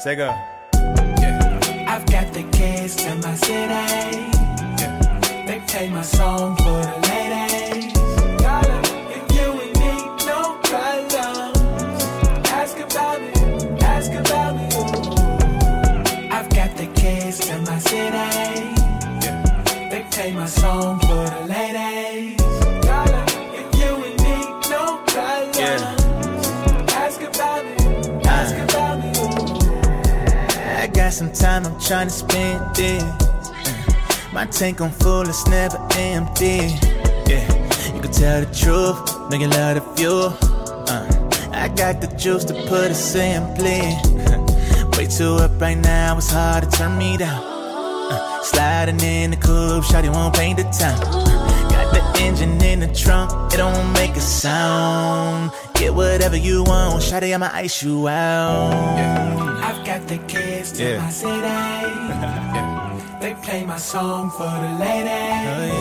Say go. I've got the keys to my city. They play my song for the ladies. If you and me, no problems. Ask about ask about me. I've got the keys to my city. They play my song time, I'm trying to spend it. Uh, My tank on full, it's never empty. Yeah, you can tell the truth, make love the fuel. Uh, I got the juice to put it simply. Way too up right now, it's hard to turn me down. Uh, sliding in the coupe, shawty won't paint the town. Got the engine in the trunk, it don't make a sound. Get whatever you want, shawty, I'ma ice you out. I've got the to Yeah. my city. They play my song for the ladies.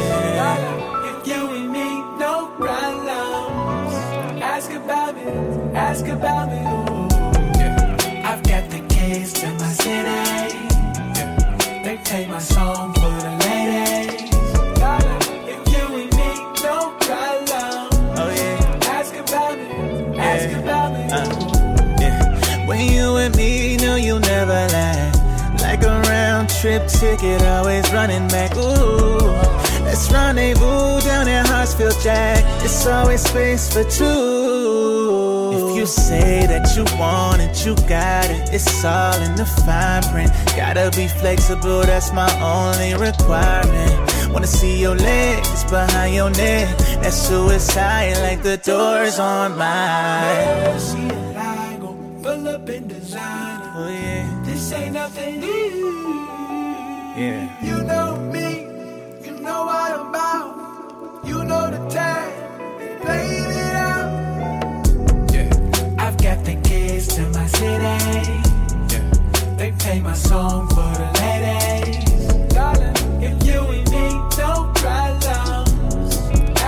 Oh, if you and me, no problems. Ask about me, ask about me. ooh. I've got the keys to my city. They play my song trip ticket, always running back. Ooh, let's rendezvous down in Hartsfield, Jack. It's always space for two. If you say that you want it, you got it. It's all in the fine print. Gotta be flexible, that's my only requirement. Wanna see your legs behind your neck. That's suicide, like the doors on mine. See a lie, go pull up in designer. Oh yeah, This ain't nothing new. Yeah. You know me, you know what I'm about. You know the time, playing it out. I've got the keys to my city. Yeah. They play my song for the ladies. Darling, if you and me, no problems.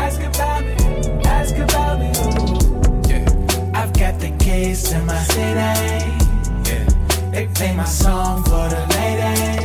Ask about me, ask about me. ooh. I've got the keys to my city. Yeah. They play my song for the ladies.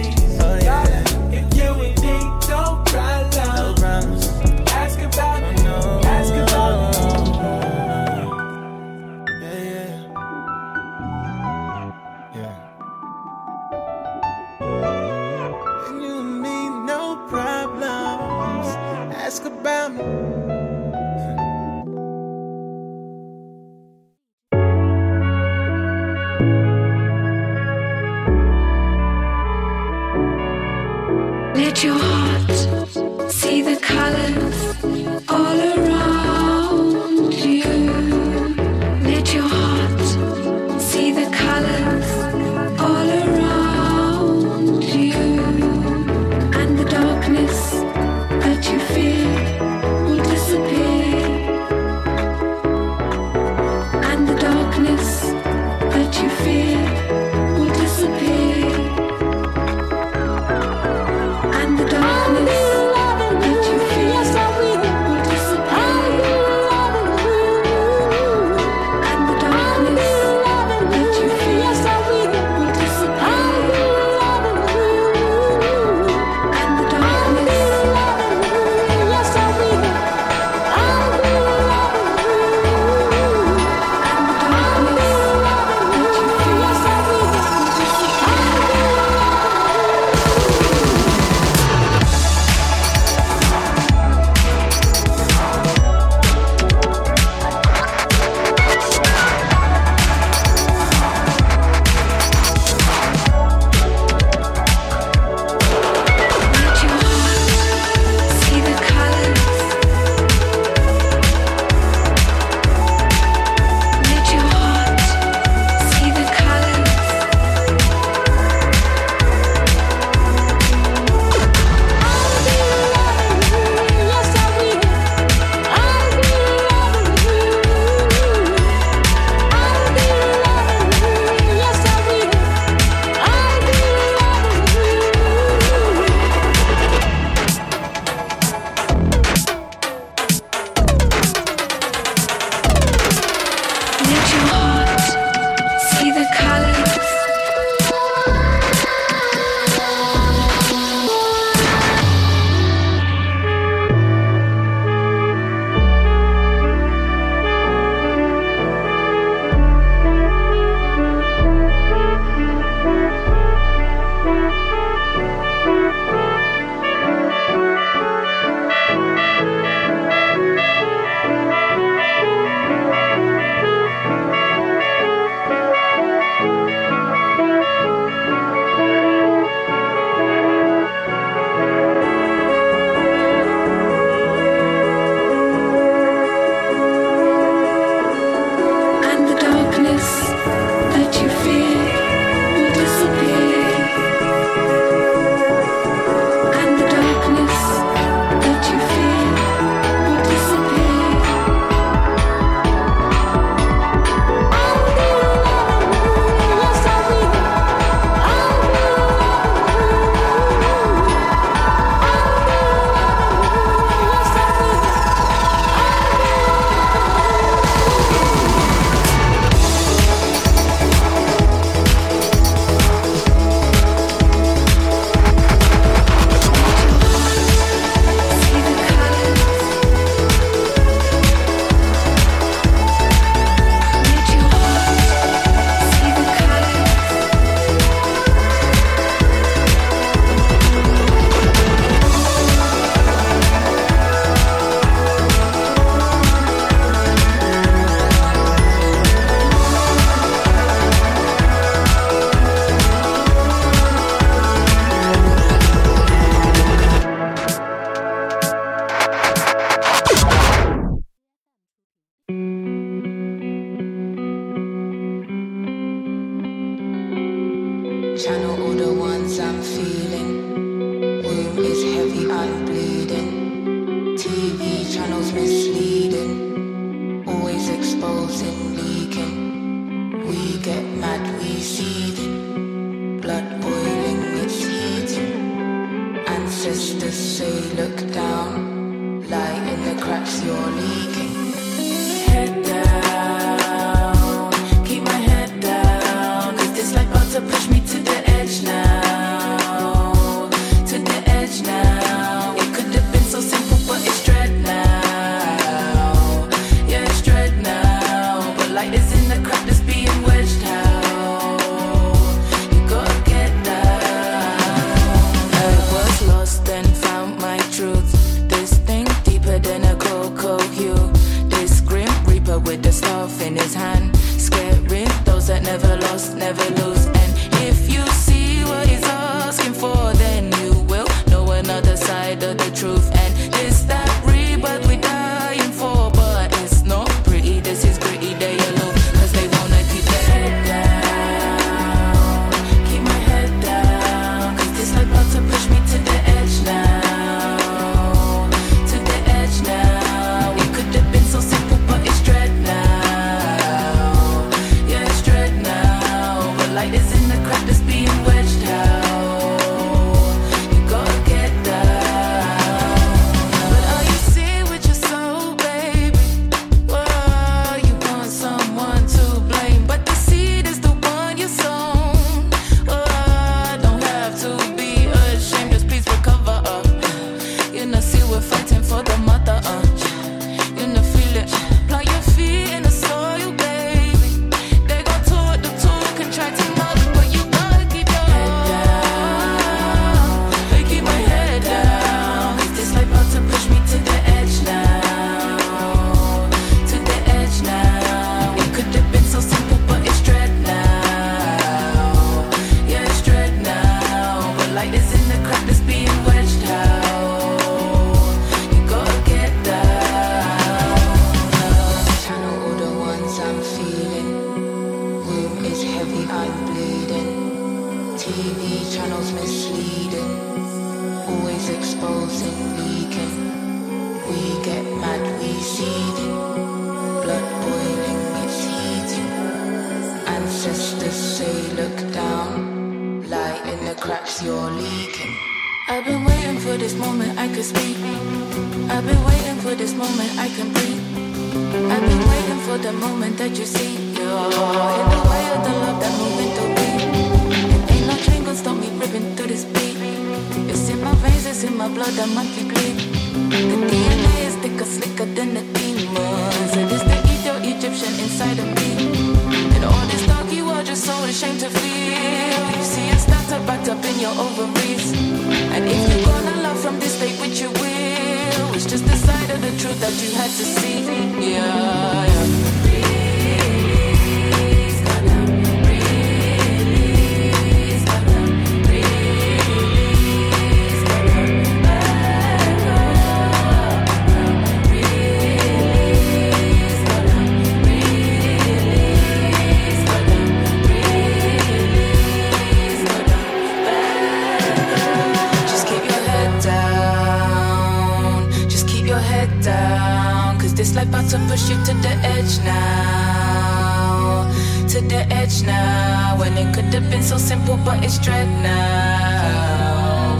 to the edge now. when it could have been so simple, but it's dread now.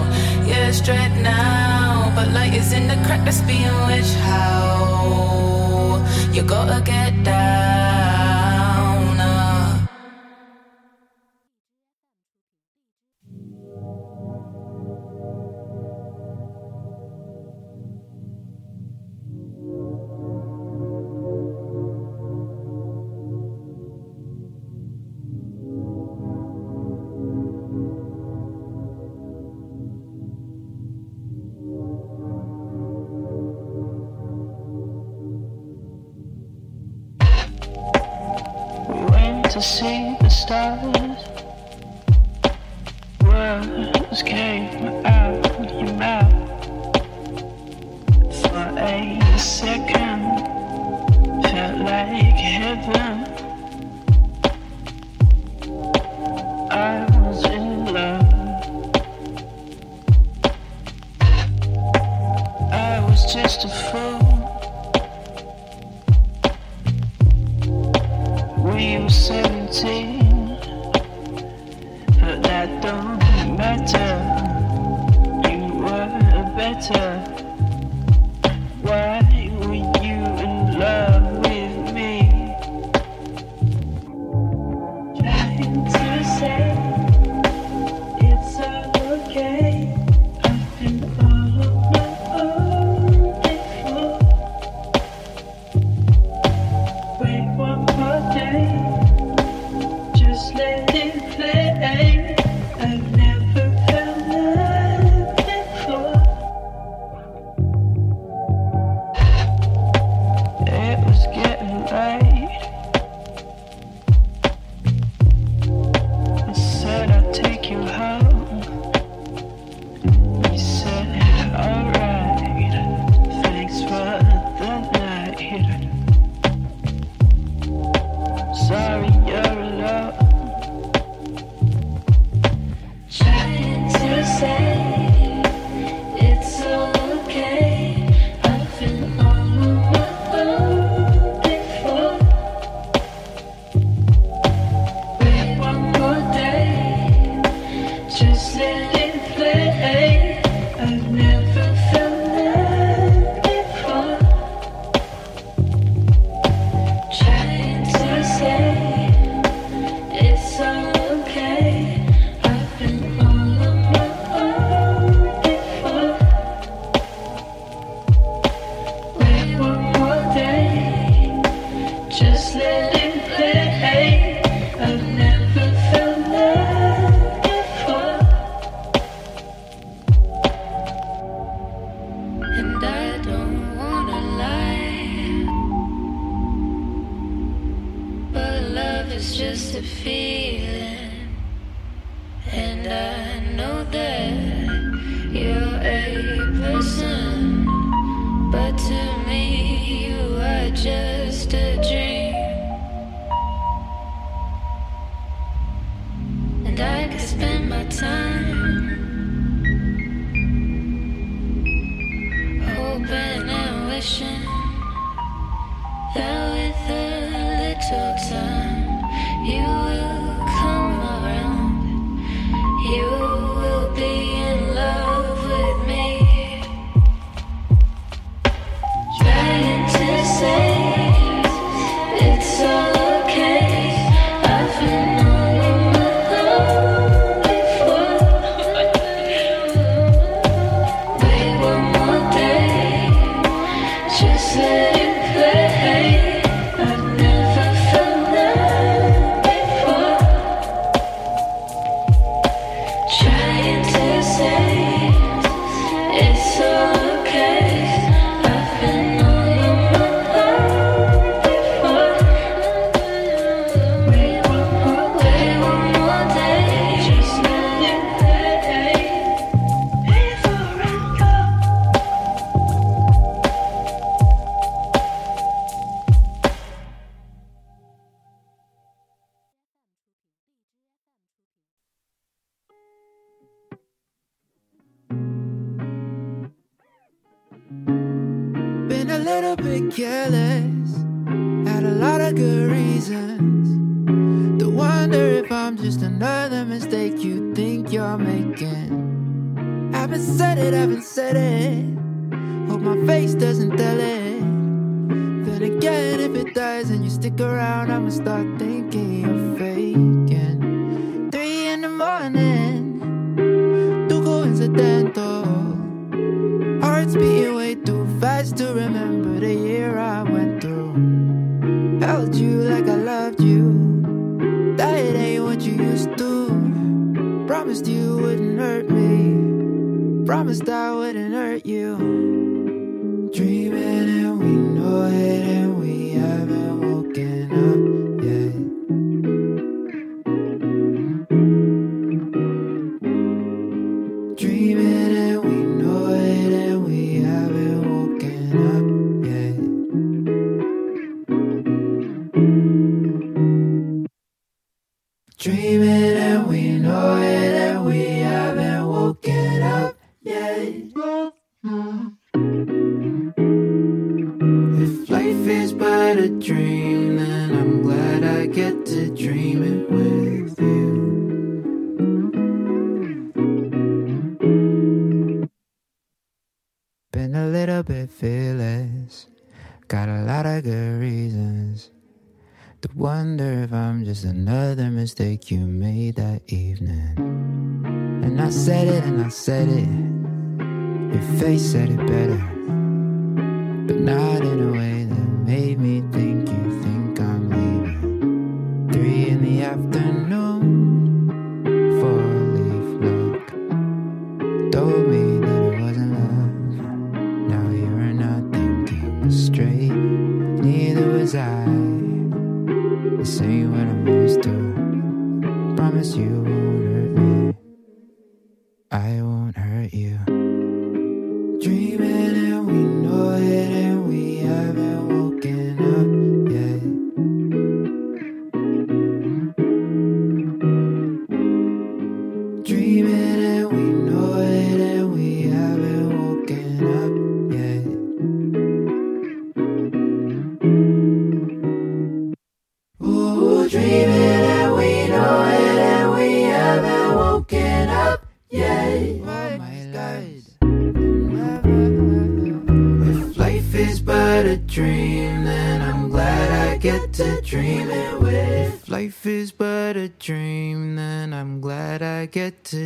Yeah, it's dread now. But light is in the crack that's being which How you gotta get down. If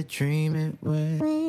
dream it with.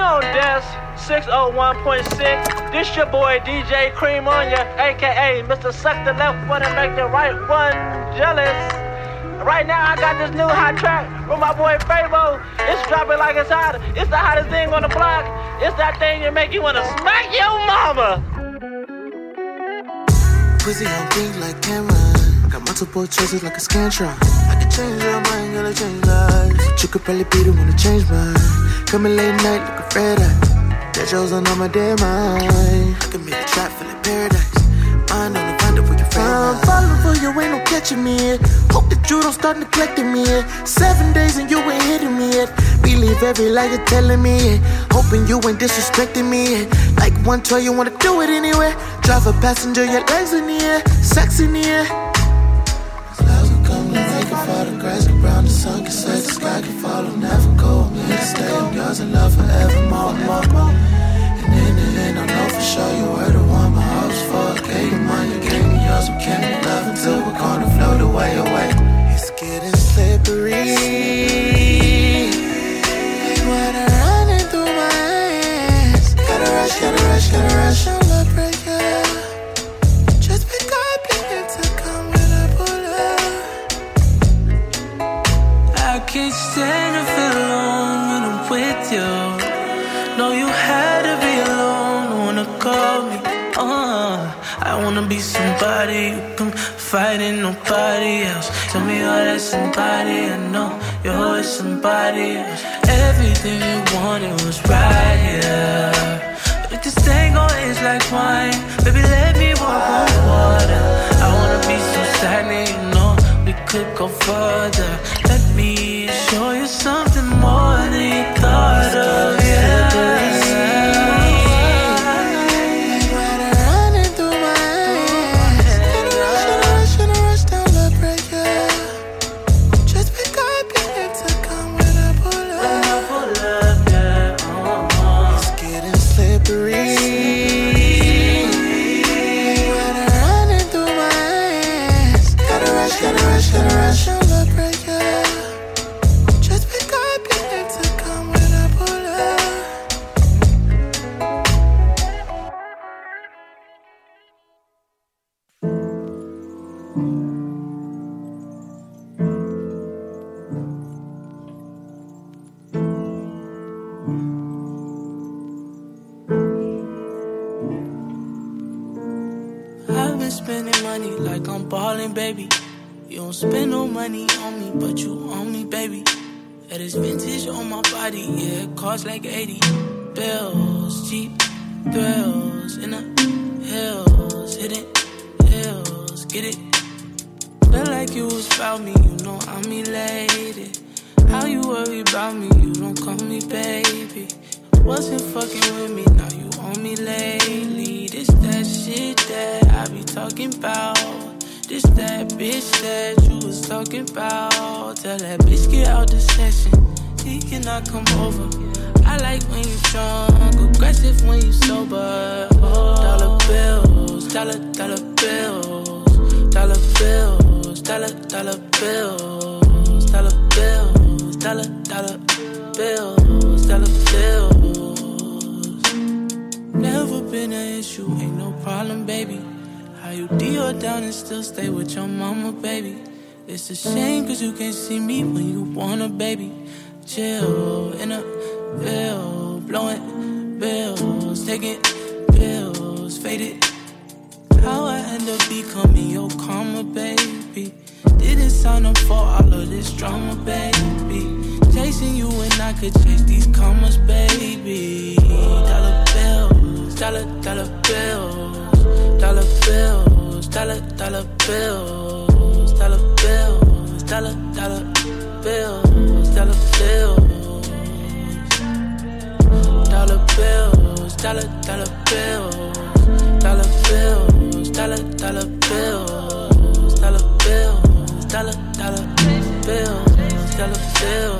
On desk 601.6. This your boy DJ Cream on ya, aka Mr. Suck the left one and make the right one jealous. Right now I got this new hot track with my boy Fabo. It's dropping like it's hot. It's the hottest thing on the block. It's that thing that make you wanna smack your mama. Pussy on pink like Cam'ron. Got multiple choices like a Scantron. I can change your mind, gonna change lives. But you could probably be the one to change mine. Coming late night a red eye. That shows on my damn mind. I can make a trap feel like paradise. Mind on the finder for your friend. I'm falling for you, ain't no catching me. Yet. Hope that you don't start neglecting me. Yet. Seven days and you ain't hitting me yet. Believe every lie you're telling me. Yet. Hoping you ain't disrespecting me. Yet. Like one toy, you wanna do it anyway. Drive a passenger, your legs in the air. Sex in the air. Take a. Around the sun can set the sky can follow, never go. I'm to stay, I'm yours and love forevermore. More, more. And in the end, I know for sure you were the one my hopes for. Gave you mine, you gave me yours. We can't love until we're gonna float away, away. It's getting slippery. Can fight in nobody else. Tell me all that somebody I know you're somebody else. Everything you wanted was right here. But this tango is like wine, baby, let me walk on water. I wanna be so stagnant, you know we could go further. Let me show you something more than you thought of. Like dollar bills, dollar bills, dollar bills, dollar dollar bills, dollar bills, dollar dollar bills, dollar bills, dollar dollar bills, dollar bills.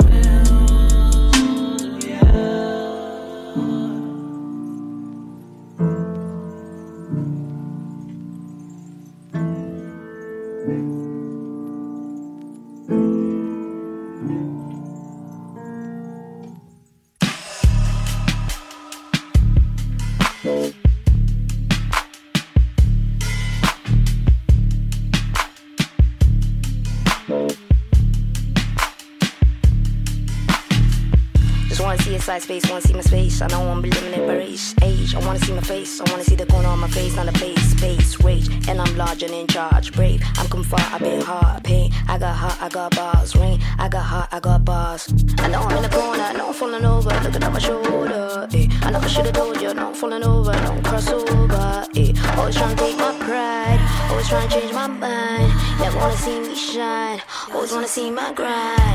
my grind.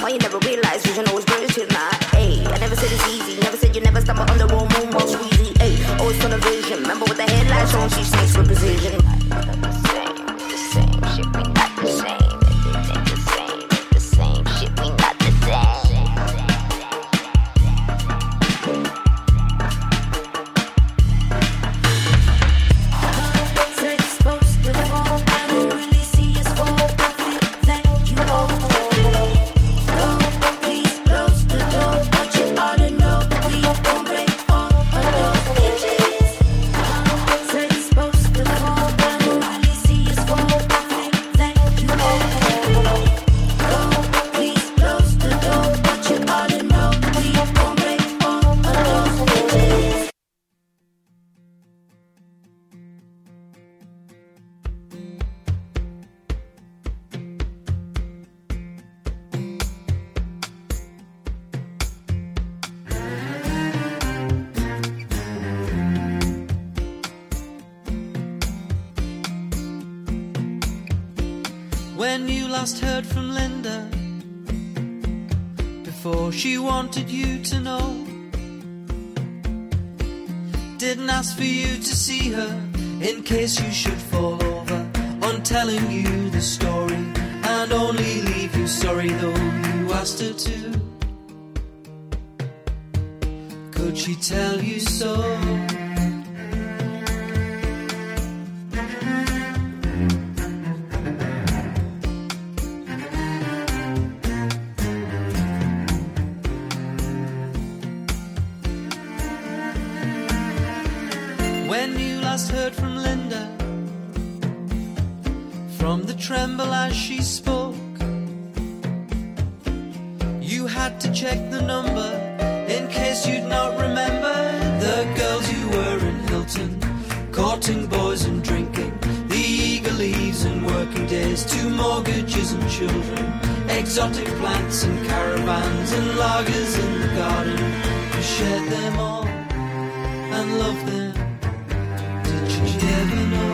Why you never realize vision always brings till night? Ayy, I never said it's easy. Never said you never stumble on the wrong moonwalk squeezy. Ayy, always on a vision. Remember what the headlights on, she snakes with precision. exotic plants and caravans and lagers in the garden. We shared them all and loved them. Did you ever know?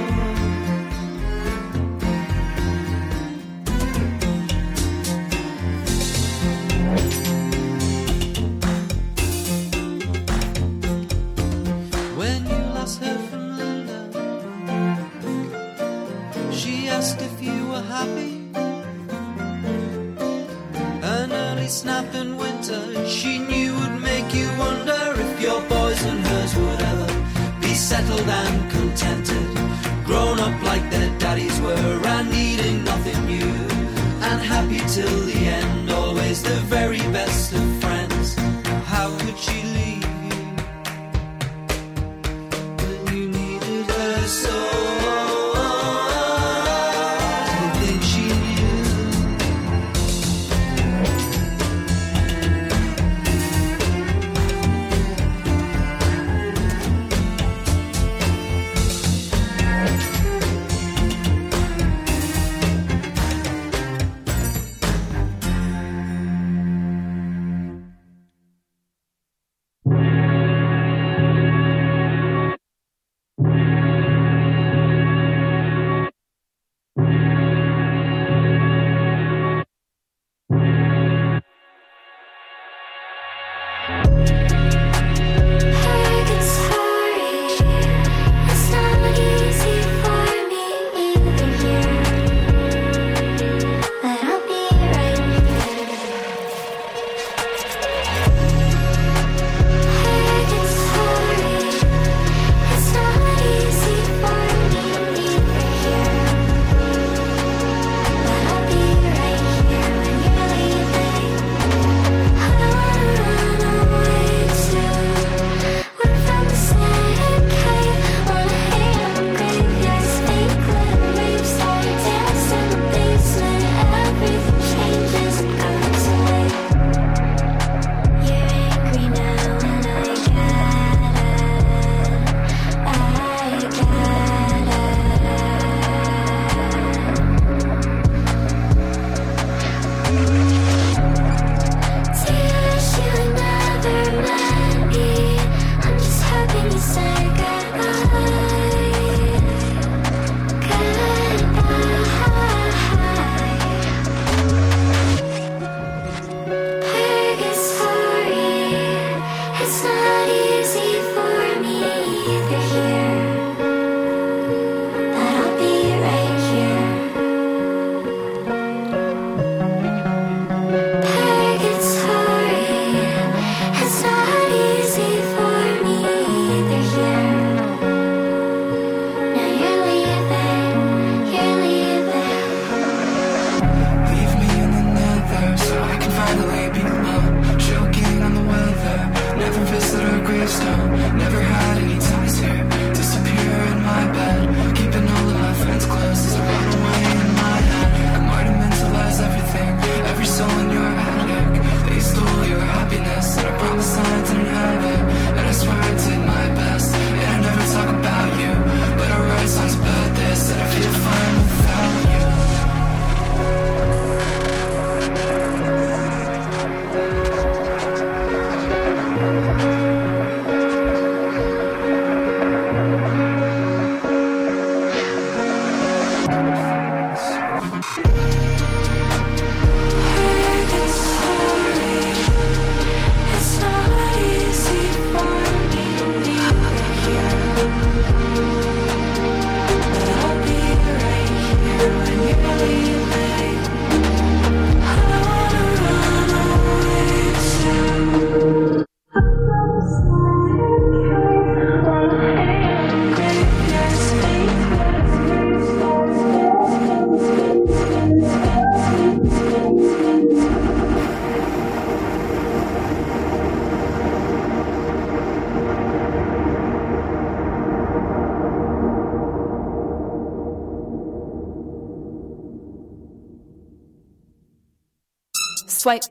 Swipe,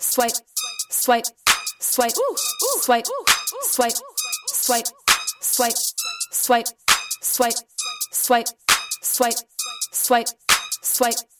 swipe, swipe, swipe, swipe, swipe, swipe, swipe, swipe, swipe, swipe, swipe, swipe, swipe. Swipe,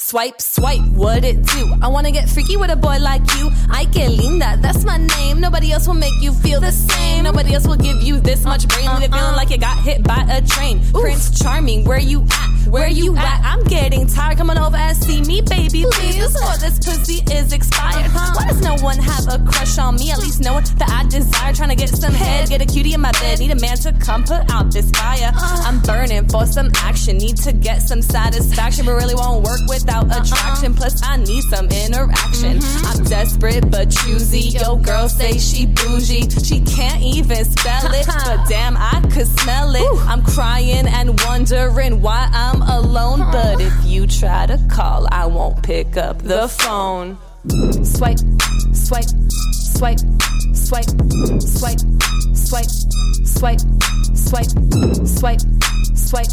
swipe, swipe, what it do? I wanna get freaky with a boy like you. I get linda, that's my name. Nobody else will make you feel the same. Nobody else will give you this much brain. Leave it feeling like you got hit by a train. Prince Charming, where you at? Where you at? I'm getting tired. Come on over and see me, baby, please. Before this pussy is expired. Why does no one have a crush on me? At least no one that I desire. Trying to get some head, get a cutie in my bed. Need a man to come put out this fire. I'm burning for some action. Need to get some satisfaction, but really won't work without attraction. Plus, I need some interaction. I'm desperate but choosy. Yo, girl say she bougie. She can't even spell it, but damn, I could smell it. I'm crying and wondering why I'm alone. But if you try to call, I won't pick up the phone. Swipe, swipe, swipe, swipe, swipe, swipe, swipe, swipe, swipe, swipe,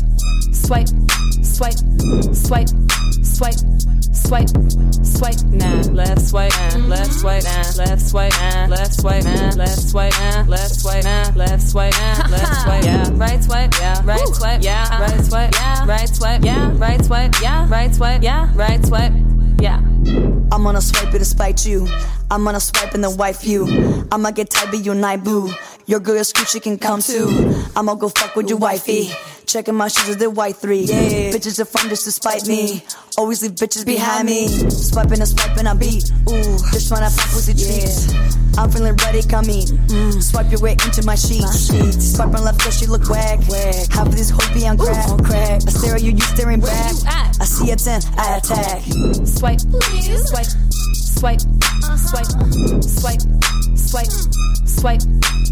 swipe, swipe, swipe, swipe, swipe, swipe, nah, left swipe, left swipe, left swipe, left swipe, left swipe, left swipe, nah, left swipe, nah, left swipe, yeah, right swipe, yeah, right swipe, yeah, right swipe, yeah, right swipe, yeah, right swipe, yeah, right swipe, yeah, right swipe, yeah. I'm gonna swipe it to spite you. I'm gonna swipe and then wife you. I'ma get tight, be your night boo. Your girl Scoochie can come too. I'ma go fuck with your wifey. Checking my shoes with the white three. Yeah. Bitches are fun just to spite me. Always leave bitches behind me. Swiping and swiping, I beat. Ooh, this just tryna pop pussy treats. I'm feeling ready, come eat. Mm. Swipe your way into my sheets. Swipe on left, cause she look whack. Half of this hope be on crack. on crack. I stare at you, you staring back. I see a 10, I attack. Swipe, swipe, swipe, swipe, swipe, swipe, swipe,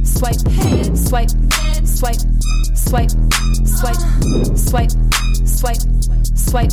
swipe, swipe, swipe, swipe, swipe, swipe, swipe, swipe,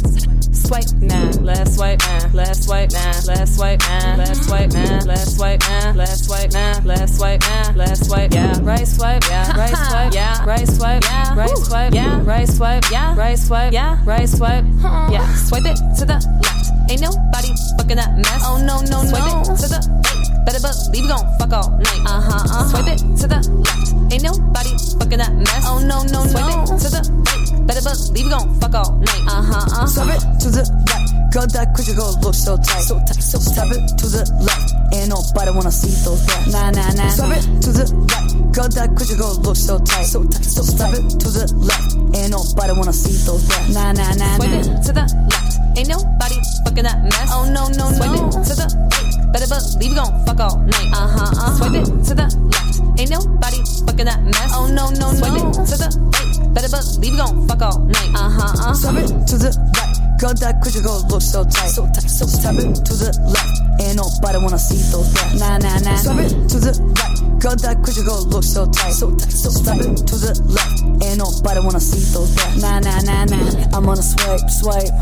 swipe, nah, left swipe, nah, left swipe, nah, left swipe, nah, left swipe, nah, left swipe, nah, left swipe, nah, left swipe, nah, left swipe, yeah, right swipe, yeah, right swipe, yeah, right swipe, yeah, right swipe, yeah, right swipe, yeah, right swipe, yeah, right swipe, yeah, swipe it to the left. Ain't nobody fucking that mess. Oh no no no. Swipe it to the right. Better believe we gon' fuck all night. Uh huh. Uh-huh. Swipe it to the left. Ain't nobody fucking that mess. Oh no no no. Swipe it to the right. Better believe we gon' fuck all night. Uh huh. Uh-huh. Swipe it to the right. Girl, that crazy girl look so tight. So tight, so tight. Step it to the left. Ain't nobody wanna see those breasts. Nah, nah, nah. Step it to the right. Girl, that crazy girl look so tight. So tight, so Step it to the left. Ain't nobody wanna see those breasts. Nah, nah, nah, Swipe it to the left. Ain't nobody fucking that mess. Oh no no Swipe no. it to the right. Better believe we gon' fuck all night. Uh huh. Uh-huh. Swipe it to the left. Ain't nobody fucking that mess. Oh no no Swipe no. it to the right. Better believe we gon' fuck all night. Uh huh. Uh-huh. Step it to the right. Girl, that cushion go look so tight. So tight, so Step it to the left. Ain't nobody wanna see those breasts. Nah, nah, nah. Step it to the right. Girl, that cushion go look so tight. So tight, so Step it to the left. Ain't nobody wanna see those breasts. Nah, nah, nah, nah. I'm gonna swipe, swipe.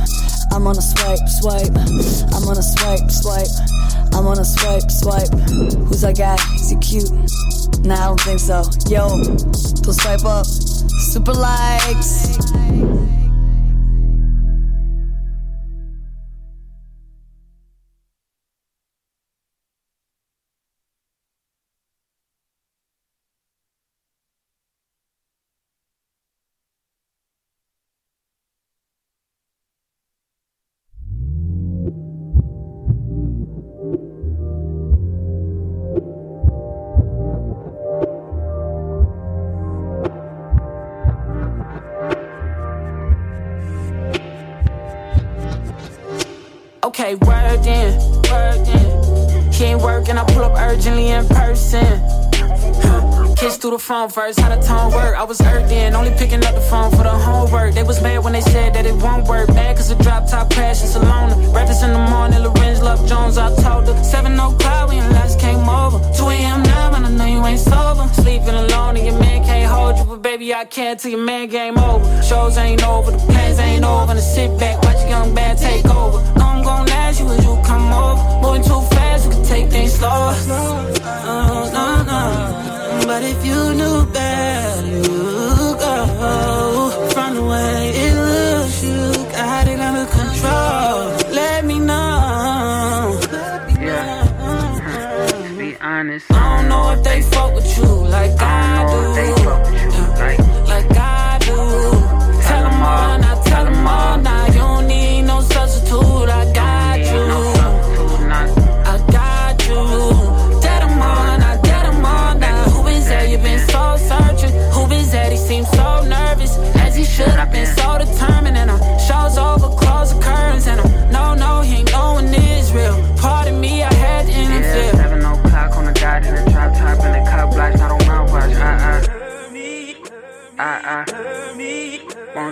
I'm gonna swipe, swipe. I'm gonna swipe, swipe. I'm gonna swipe, swipe. Who's that guy? Is he cute? Nah, I don't think so. Yo, don't swipe up. Super likes. Okay, word in, word in. He ain't working, I pull up urgently in person. Kiss through the phone first, how the tone work. I was earthed in, only picking up the phone for the homework. They was mad when they said that it won't work. Bad cause the drop top crash is alone. Breakfast in the morning, Lorenz Love Jones, I told her. 7 o'clock when last came over. 2 a.m. now, and I know you ain't sober. Sleeping alone and your man can't hold you. But baby, I can till your man game over. Shows ain't over, the plans ain't over. And sit back, watch a young man take over. No, I'm gon' ask you as you come over. Moving too fast, you can take things slower. Oh, no, no. But if you knew better, you go. From the way it looks, you got it under control. Let me know. Yeah. Be honest. I don't know if they fuck with you.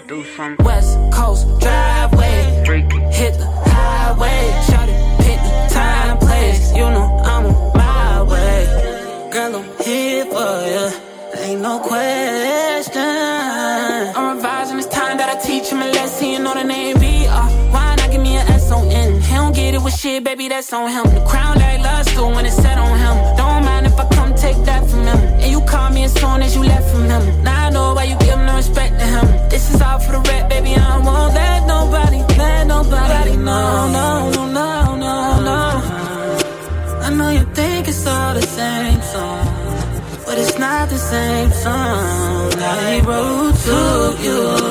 Do some West Coast driveway. Freak. Hit the highway. Shot it, pick the time, place. You know I'm on my way. Girl, I'm here for ya. Ain't no question. I'm revising, it's time that I teach him a lesson. You know the name be uh, Why not give me an S on N? He don't get it with shit, baby, that's on him. The crown like lust when it's set on him. Don't mind if I come take that from him. And you call me as soon as you left from him. Now I know why you respect to him. This is all for the rap, baby. I want let nobody, let nobody know, no, no, no, no, no. I know you think it's all the same song, but it's not the same song. I wrote to you.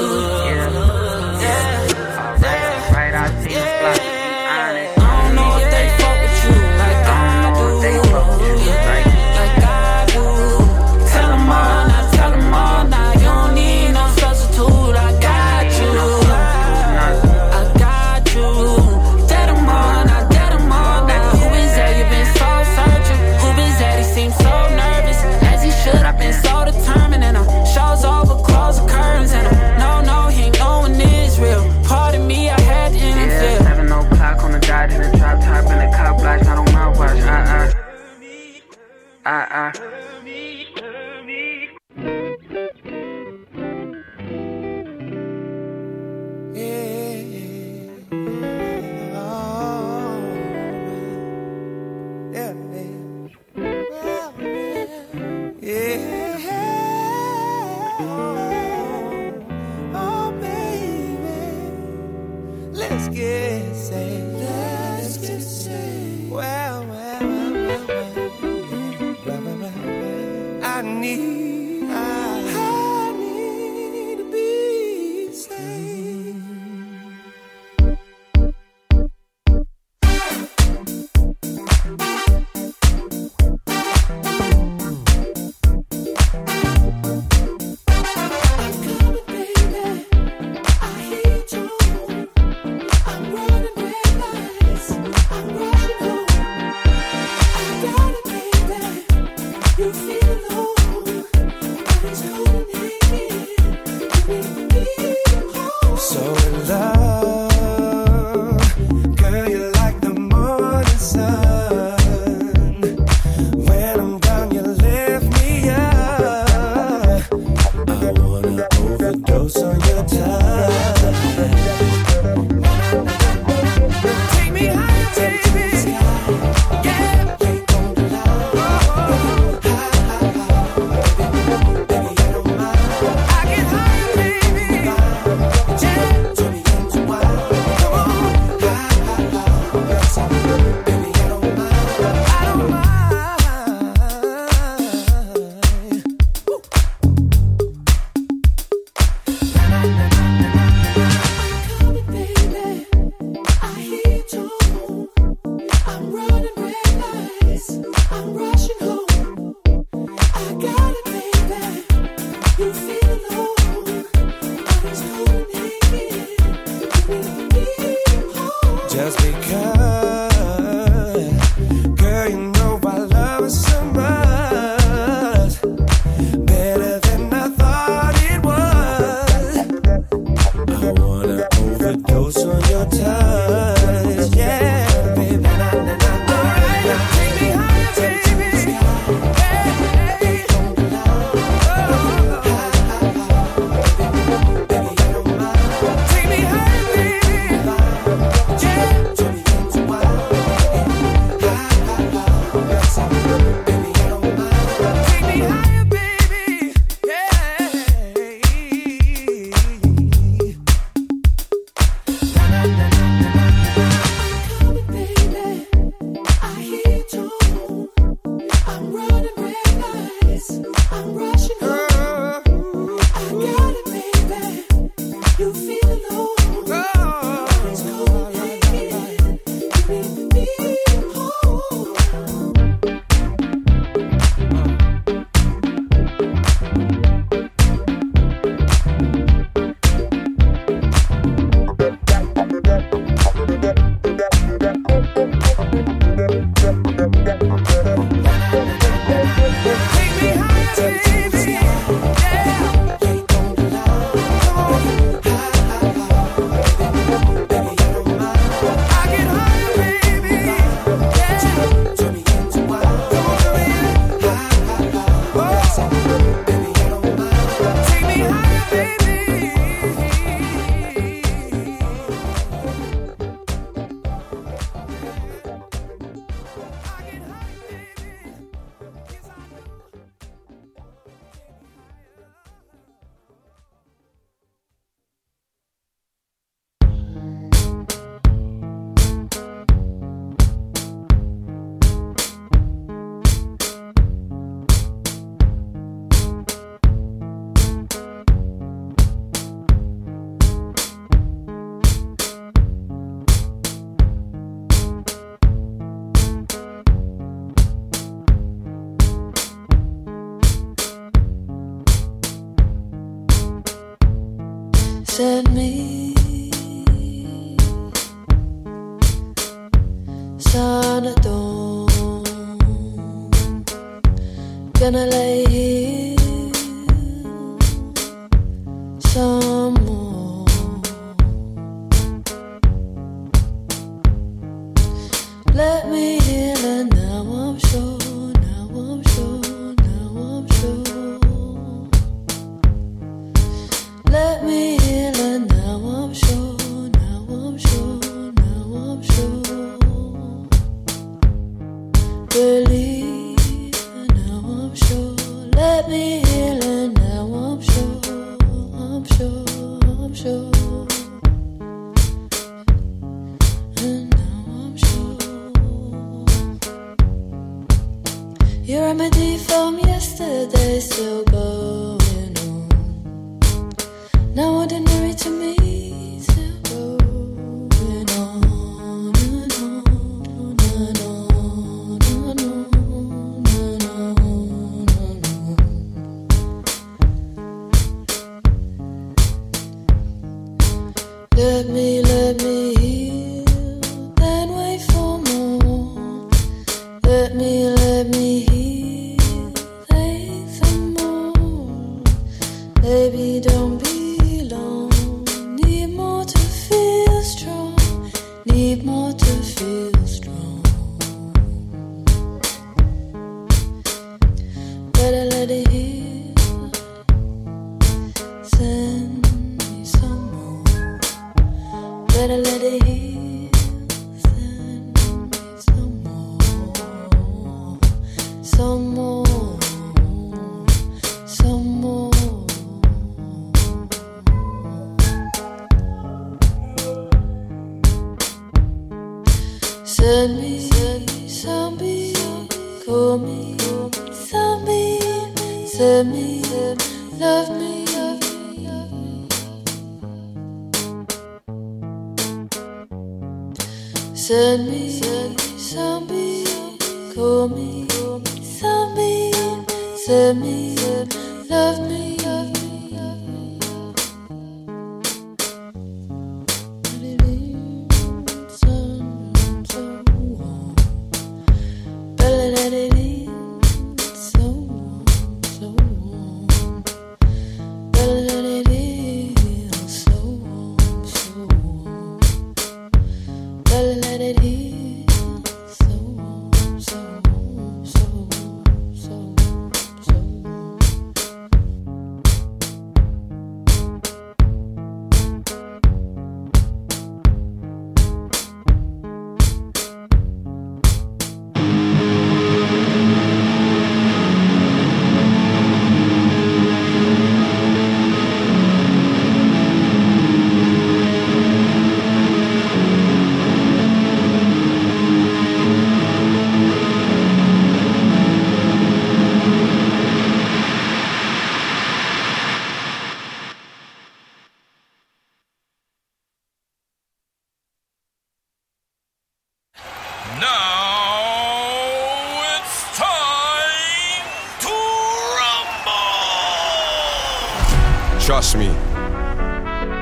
Need more to feel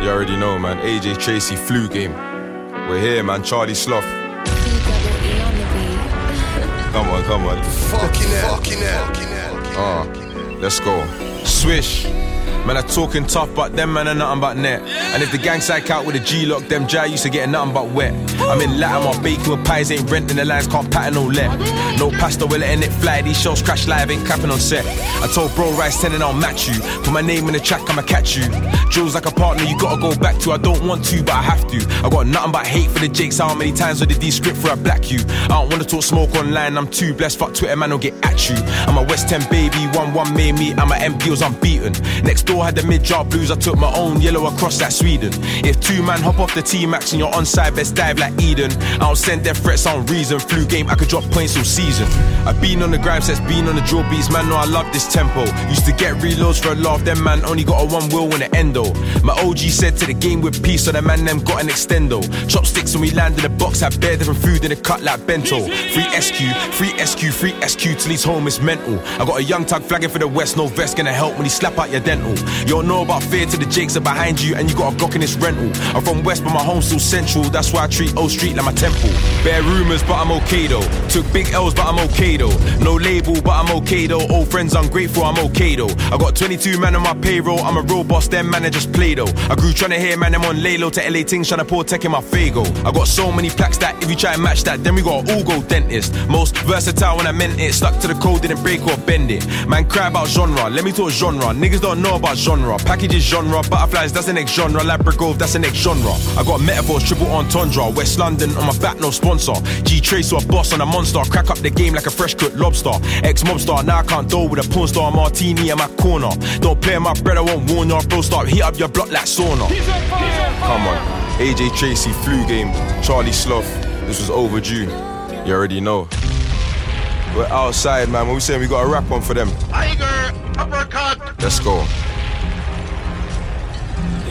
You already know, man. AJ Tracey flu game. We're here, man. Charlie Sloth. Come on, come on. Fucking hell. Fucking hell. Uh, let's go. Swish. Man, I'm talking tough, but them man are nothing but net. And if the gang psych out with a G lock, them dry used to get nothing but wet. I'm in Latin, my baking with pies ain't renting the lines, can't pattern no let. No pasta, we're letting it fly. These shows crash live, ain't capping on set. I told bro Rice 10 and I'll match you. Put my name in the track, I'ma catch you. Drills like a partner, you gotta go back to. I don't want to, but I have to. I got nothing but hate for the Jakes. How many times I did these script for a black you? I don't wanna talk smoke online, I'm too blessed. Fuck Twitter, man, I'll get at you. I'm a West 10 baby, 1 1 made me. I'm a MP, was unbeaten. Next door had the mid jar blues, I took my own yellow across that Sweden. If two man hop off the T Max and you're on side, best dive like Eden. I don't send their threats on reason. Flu game, I could drop points all season. I've been on the grind sets, been on the drill beats, man. Know I love this tempo. Used to get reloads for a laugh, them man only got a one wheel and an endo. My OG said to the game with peace, so the man them got an extendo. Chopsticks when we land in the box, had bare different food in the cut like bento. Free SQ, free SQ, free SQ till he's home, it's mental. I got a young tug flagging for the west, no vest gonna help when he slap out your dental. You don't know about fear to the jakes are behind you, and you got a Glock in this rental. I'm from West, but my home's still central. That's why I treat O Street like my temple. Bare rumors, but I'm okay though. Took big L's, but I'm okay though. No label, but I'm okay though. Old friends ungrateful, I'm okay though. I got 22 man on my payroll. I'm a real boss, them man, just play though. I grew trying to hear man, I'm on lay low to LA things, trying to pour tech in my Fago. I got so many plaques that if you try and match that, then we got all go dentist. Most versatile when I meant it. Stuck to the code, didn't break or bend it. Man, cry about genre. Let me talk genre. Niggas don't know about genre. Packages genre. Butterflies, that's the next genre. Labrador, that's the next genre. I got metaphors, triple entendre. West London on my back, no sponsor. G Trace or a boss on a monster. Crack up the game like a fresh cooked lobster. Ex mobstar, now I can't deal with a porn star. Martini in my corner. Don't play my bread, I won't warn ya. Bro, start heat up your block like sauna. Come on. AJ Tracey, flu game. Charlie Sloth. This was overdue. You already know. We're outside, man. When we saying we got a rap on for them. Tiger uppercut. Let's go.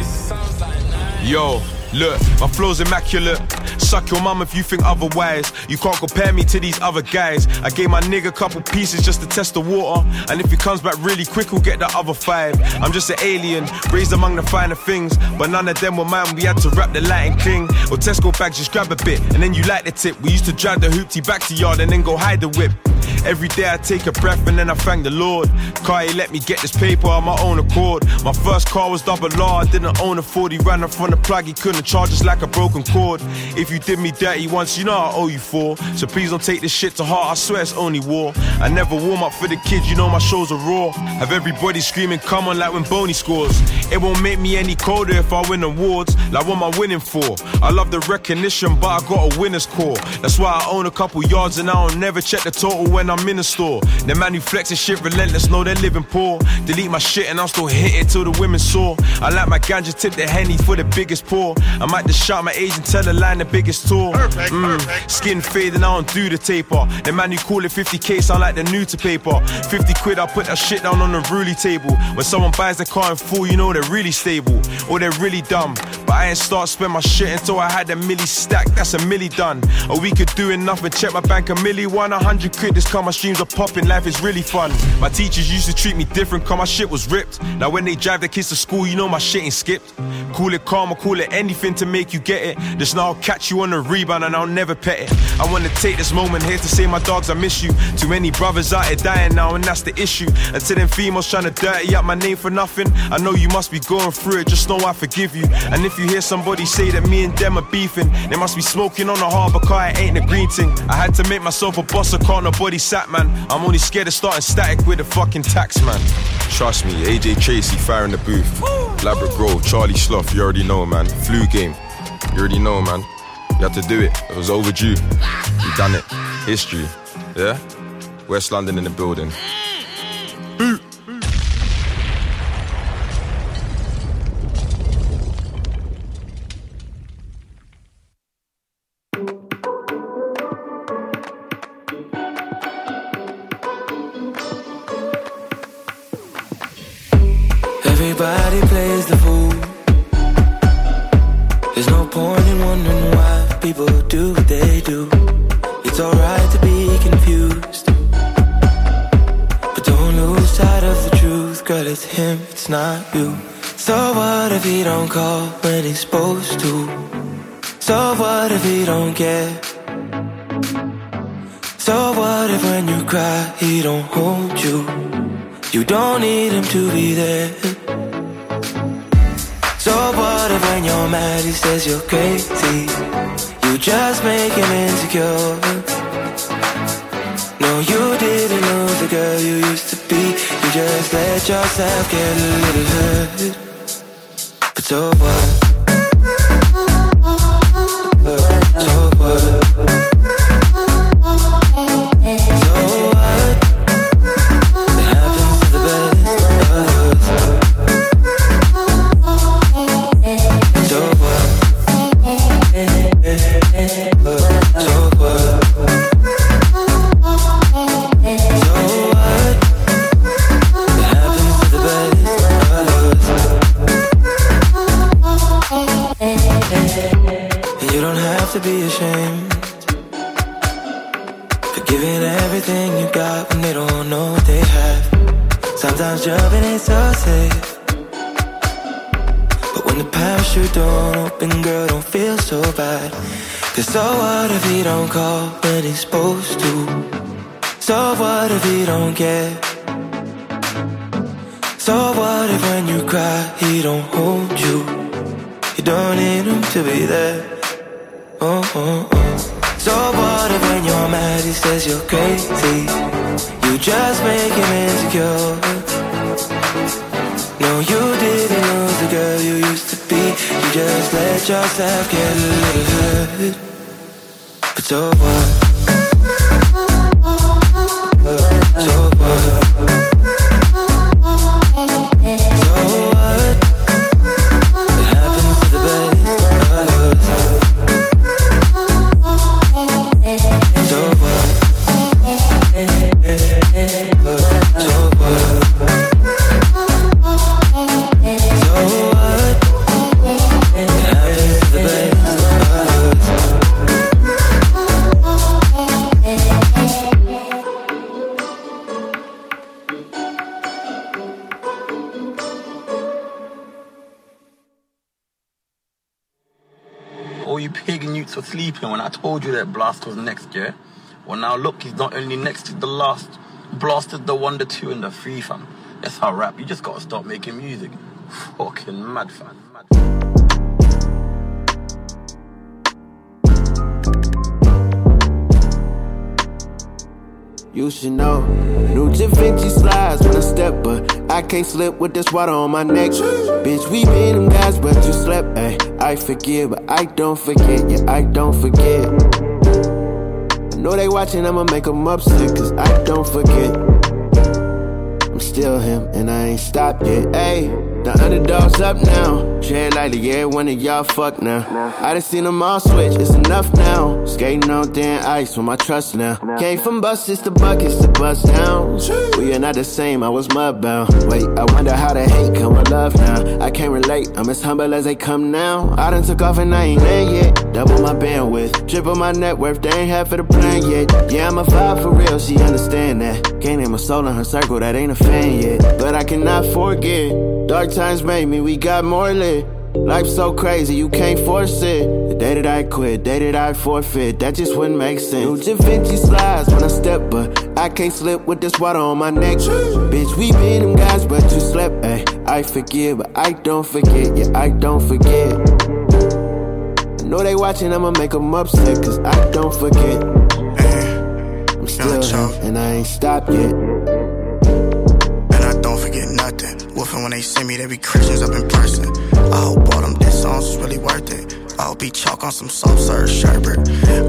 Sounds like nice. Yo, look, my flow's immaculate. Suck your mum if you think otherwise. You can't compare me to these other guys. I gave my nigga a couple pieces just to test the water. And if he comes back really quick, we'll get the other five. I'm just an alien, raised among the finer things. But none of them were mine, we had to wrap the light cling. Or Tesco bags, just grab a bit, and then you like the tip. We used to drive the hoopty back to yard and then go hide the whip. Every day I take a breath and then I thank the Lord. Car, he let me get this paper on my own accord. My first car was double R, I didn't own a 40. Ran up from the plug, he couldn't charge us like a broken cord. If you did me dirty once, you know I owe you for. So please don't take this shit to heart, I swear it's only war. I never warm up for the kids, you know my shows are raw. Have everybody screaming, come on, like when Boney scores. It won't make me any colder if I win awards. Like what am I winning for? I love the recognition, but I got a winner's core. That's why I own a couple yards and I don't never check the total when I'm in the store. The man who flexes shit relentless, know they're living poor. Delete my shit and I'm still hit it till the women saw. I like my ganja tip the henny for the biggest pour. I might just shout my agent, tell the line the biggest tour. Perfect, Mm, perfect. Skin fading, and I don't do the taper. The man who call it 50k sound like the new to paper. 50 quid, I put that shit down on the ruly table. When someone buys the car in full, you know they're really stable. Or they're really dumb. But I ain't start spend my shit until I had a milli stack. That's a milli done. A week of doing nothing, check my bank a milli one. A hundred quid, this car my streams are popping. Life is really fun. My teachers used to treat me different, cause my shit was ripped. Now when they drive their kids to school, you know my shit ain't skipped. Call it karma, call it anything to make you get it. Just now I'll catch you on the rebound and I'll never pet it. I wanna take this moment here to say my dogs, I miss you. Too many brothers out here dying now, and that's the issue. And to them females trying to dirty up my name for nothing, I know you must be going through it, just know I forgive you. And if you hear somebody say that me and them are beefing, they must be smoking on the harbour car, it ain't a green thing. I had to make myself a boss, I can't nobody sat man. I'm only scared of starting static with the fucking tax man. Trust me, AJ Tracey, fire in the booth. Ladbroke Grove, Charlie Sloth, you already know, man. Flu game, you already know, man. You had to do it. It was overdue. You done it. History. Yeah? West London in the building. Don't call when he's supposed to? So what if he don't care? So what if when you cry he don't hold you? You don't need him to be there. So what if when you're mad he says you're crazy? You just make him insecure. No, you didn't know the girl you used to be. You just let yourself get a little hurt. So what? Call when he's supposed to? So what if he don't care? So what if when you cry, he don't hold you? You don't need him to be there. Oh, oh, oh. So what if when you're mad, he says you're crazy? You just make him insecure. No, you didn't lose the girl you used to be. You just let yourself get a little hurt. So what? So what? Sleeping when I told you that Blast was next, year, Well, now look, he's not only next, he's the last. Blasted the one, the two, and the three, fam. That's how rap. You just gotta stop making music. Fucking mad, fam. Mad. You should know. New Da Vinci slides when I step, but I can't slip with this water on my neck. Bitch, we been them guys, but you slept. Ay, I forgive, but I don't forget. Yeah, I don't forget. I know they watching, I'ma make them upset, cause I don't forget. I'm still him, and I ain't stopped yet. Ayy. The underdog's up now. Tread lightly, yeah, one of y'all fuck now. I done seen them all switch, it's enough now. Skating on thin ice with my trust now. Came from buses to buckets to bust down. We are not the same, I was mudbound. Wait, I wonder how the hate come with love now. I can't relate, I'm as humble as they come now. I done took off and I ain't land yet. Double my bandwidth, triple my net worth, they ain't half of the plan yet. Yeah, I'm a vibe for real, she understand that. Can't name a soul in her circle that ain't a fan yet. But I cannot forget. Dark times made me, we got more lit. Life's so crazy, you can't force it. The day that I quit, day that I forfeit, that just wouldn't make sense. New Da Vinci slides when I step, but I can't slip with this water on my neck. Bitch, we been them guys, but you slept. Ay, I forgive, but I don't forget. Yeah, I don't forget. I know they watching, I'ma make them upset, cause I don't forget. I'm still here, and I ain't stopped yet. Woofing when they see me, they be Christians up in person. I hope all them diss songs was really worth it. I'll be chalk on some soft serve sherbet.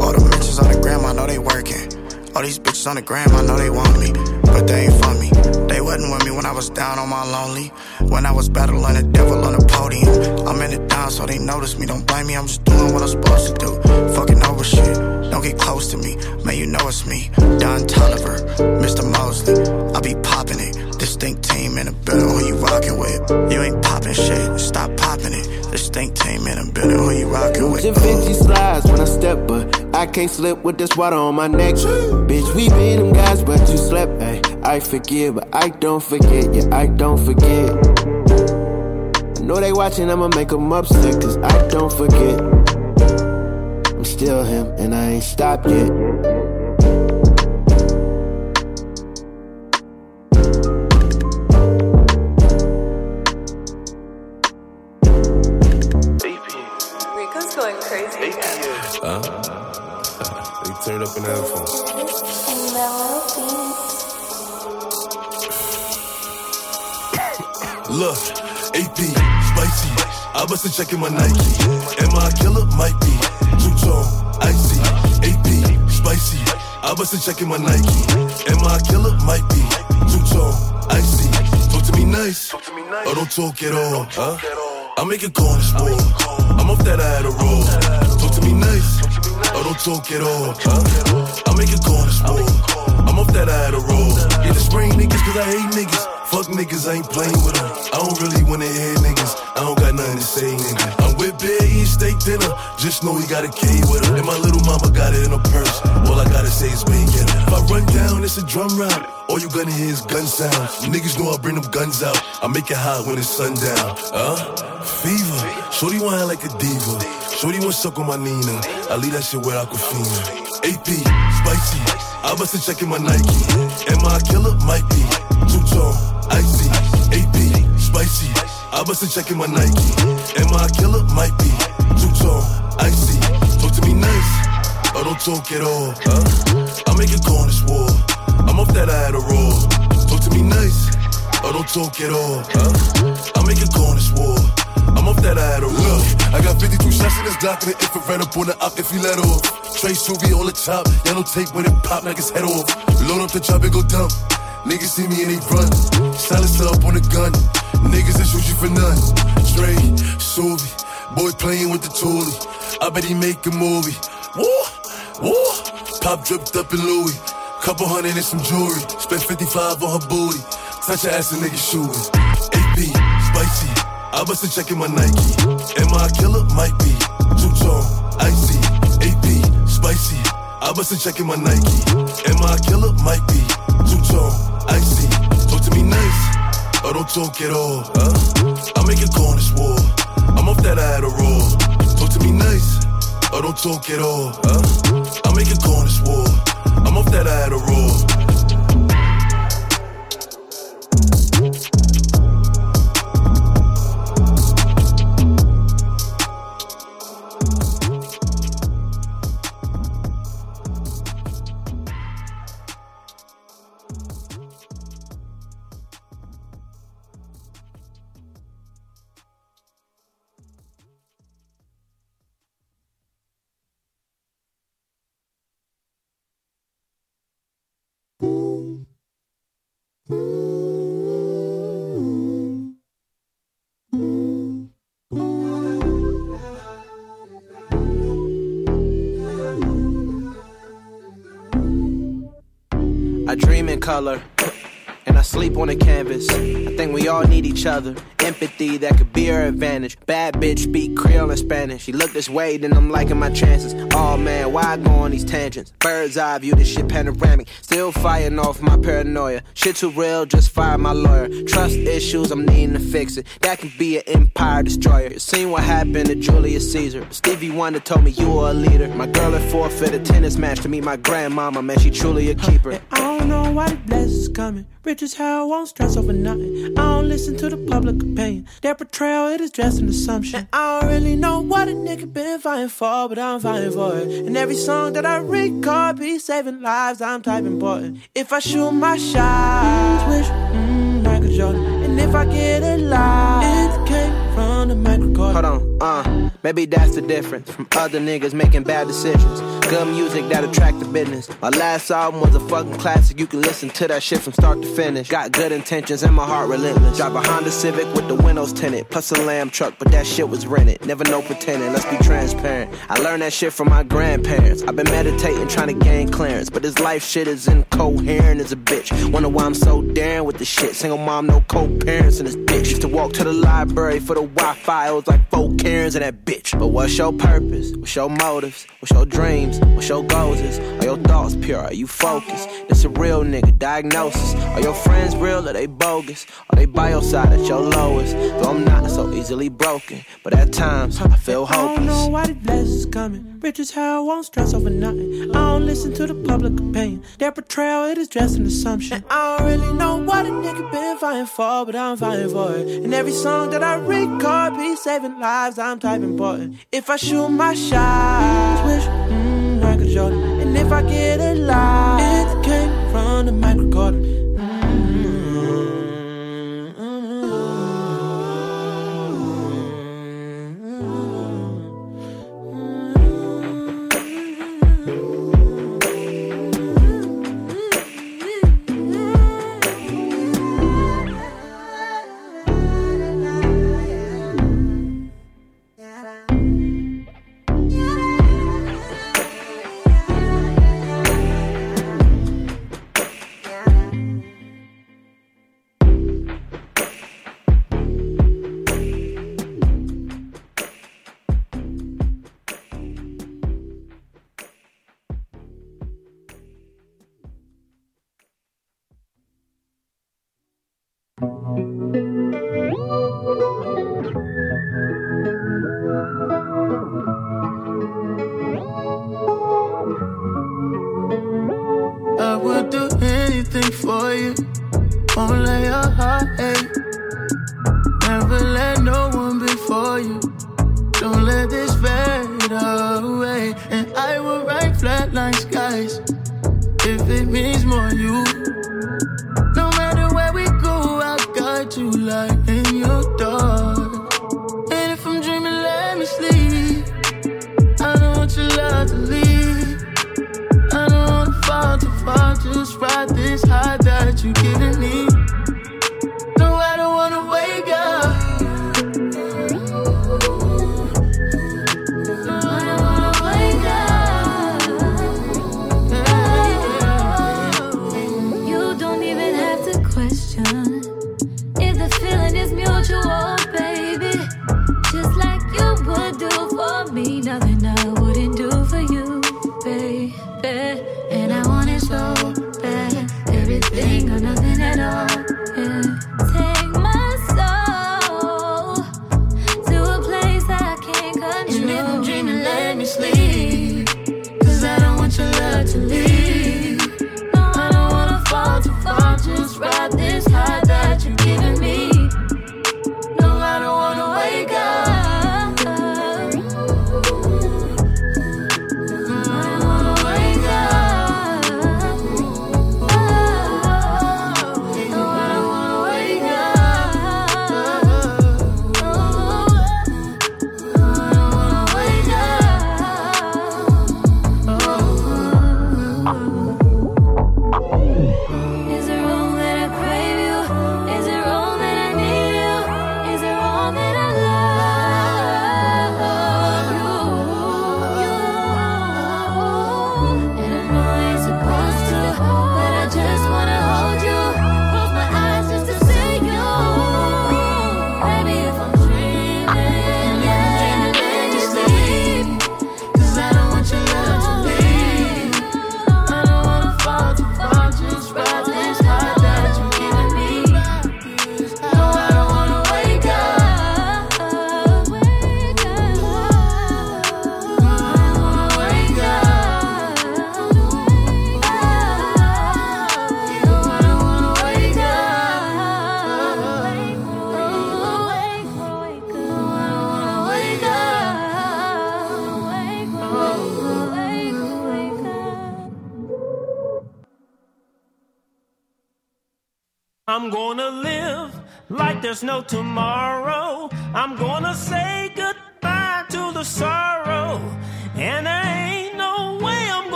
All the mentions on the gram, I know they working. All these bitches on the gram, I know they want me, but they ain't for me. They wasn't with me when I was down on my lonely. When I was battling the devil on the podium. I'm in it down, so they notice me. Don't blame me, I'm just doing what I'm supposed to do. Fucking over shit. Don't get close to me, man, you know it's me. Don Toliver, Mr. Mosley. I be popping it. Distinct team in the building, who you rockin' with? You ain't poppin' shit, stop poppin' it. Distinct team in the building, who you rockin' with? Da Vinci slides when I step, but I can't slip with this water on my neck. Bitch, we been them guys, but you slept. Ay, I forgive, but I don't forget. Yeah, I don't forget. I know they watching, I'ma make them upset, cause I don't forget. I'm still him, and I ain't stopped yet. Up in the headphones. Look, AP, spicy. I bust a check in my Nike. Am I a killer? Might be. Two tone, icy. AP, spicy. I bust a check in my Nike. Am I a killer? Might be. Two tone, icy. Talk to me nice. Or don't talk at all. Huh? I make it corner sport. I'm off that I had a roll. Talk to me nice. Don't talk at all. I make it corner sport. I'm off that a roll. Yeah, the spring niggas, cause I hate niggas. Fuck niggas, I ain't playing with them. I don't really wanna hear niggas. I don't got nothing to say, nigga. I'm with Bear eating steak dinner. Just know he got a key with him. And my little mama got it in her purse. All I gotta say is bacon. If I run down, it's a drum round. All you gonna hear is gun sounds. Niggas know I bring them guns out. I make it hot when it's sundown. Huh? Fever. Shorty want act like a diva. Shorty wanna suck on my Nina. I leave that shit where Aquafina. AP, spicy. I bust a check in my Nike. Am I a killer? Might be. Two tone, icy. AP, spicy. I bust a check in my Nike. Am I a killer? Might be. Two tone, icy. Talk to me nice. Or don't talk at all. Huh? I make go on war. I'm off that I had a roll. Talk to me nice. Or don't talk at all. Huh? I make on this war. I'm off that I had a roll. I got 52 shots in this Glock and an infrared up on the op if he let off. Trey Suvi on the top, yellow tape when it pop, knock his head off. Load up the chop and go dump. Niggas see me and they run. Silence up on the gun. Niggas that shoot you for none. Trey Suvi, boy playing with the toolie. I bet he make a movie. Woo, woo. Pop dripped up in Louis. Couple hundred and some jewelry. Spent 55 on her booty. Touch her ass and nigga shooting. AP, spicy. I bust a check in my Nike. Am I a killer? Might be. Two tone, icy. AP, spicy. I bust a check in my Nike. Am I a killer? Might be. Don't talk at all. Huh? I make on this war. I'm off that I a roll. Talk to me nice. Or don't talk at all. Huh? I make on this war. I'm off that I color, and I sleep on a canvas. We all need each other. Empathy that could be our advantage. Bad bitch speak Creole and Spanish. She look this way, then I'm liking my chances. Oh man, why I go on these tangents? Bird's eye view, this shit panoramic. Still firing off my paranoia. Shit too real, just fire my lawyer. Trust issues, I'm needing to fix it. That can be an empire destroyer. You seen what happened to Julius Caesar. Stevie Wonder told me you were a leader. My girl had forfeit a tennis match to meet my grandmama. Man, she truly a keeper. I don't know why the blessings coming. Rich as hell, won't stress over nothing. I don't listen to the public opinion. Their portrayal, it is just an assumption. And I don't really know what a nigga been fighting for, but I'm fighting for it. And every song that I record be saving lives, I'm type important. If I shoot my shot, wish, mm, Michael Jordan. And if I get it live, Hold on, uh, maybe that's the difference from other niggas making bad decisions. Good music that attract the business. My last album was a fucking classic. You can listen to that shit from start to finish. Got good intentions and my heart relentless. Drive a Honda Civic with the windows tinted, plus a lamb truck, but that shit was rented. Never no pretending. Let's be transparent. I learned that shit from my grandparents. I've been meditating, trying to gain clearance, but this life shit is incoherent as a bitch. Wonder why I'm so daring with the shit. Single mom, no co-parents in this bitch. Used to walk to the library for the Wi-Fi. It was like four Karens in that bitch. But what's your purpose? What's your motives? What's your dreams? What's your goals? Is are your thoughts pure? Are you focused? It's a real nigga diagnosis. Are your friends real or they bogus? Are they by your side at your lowest? Though I'm not so easily broken, but at times I feel hopeless. I don't know why the blessings coming. Rich as hell, won't stress over nothing. I don't listen to the public opinion. Their portrayal, it is just an assumption. And I don't really know what a nigga been fighting for, but I'm fighting for it. And every song that I record be lives, I'm type important. If I shoot my shot, wish, mm, Jordan. And if I get live, it came from the at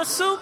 I'm a.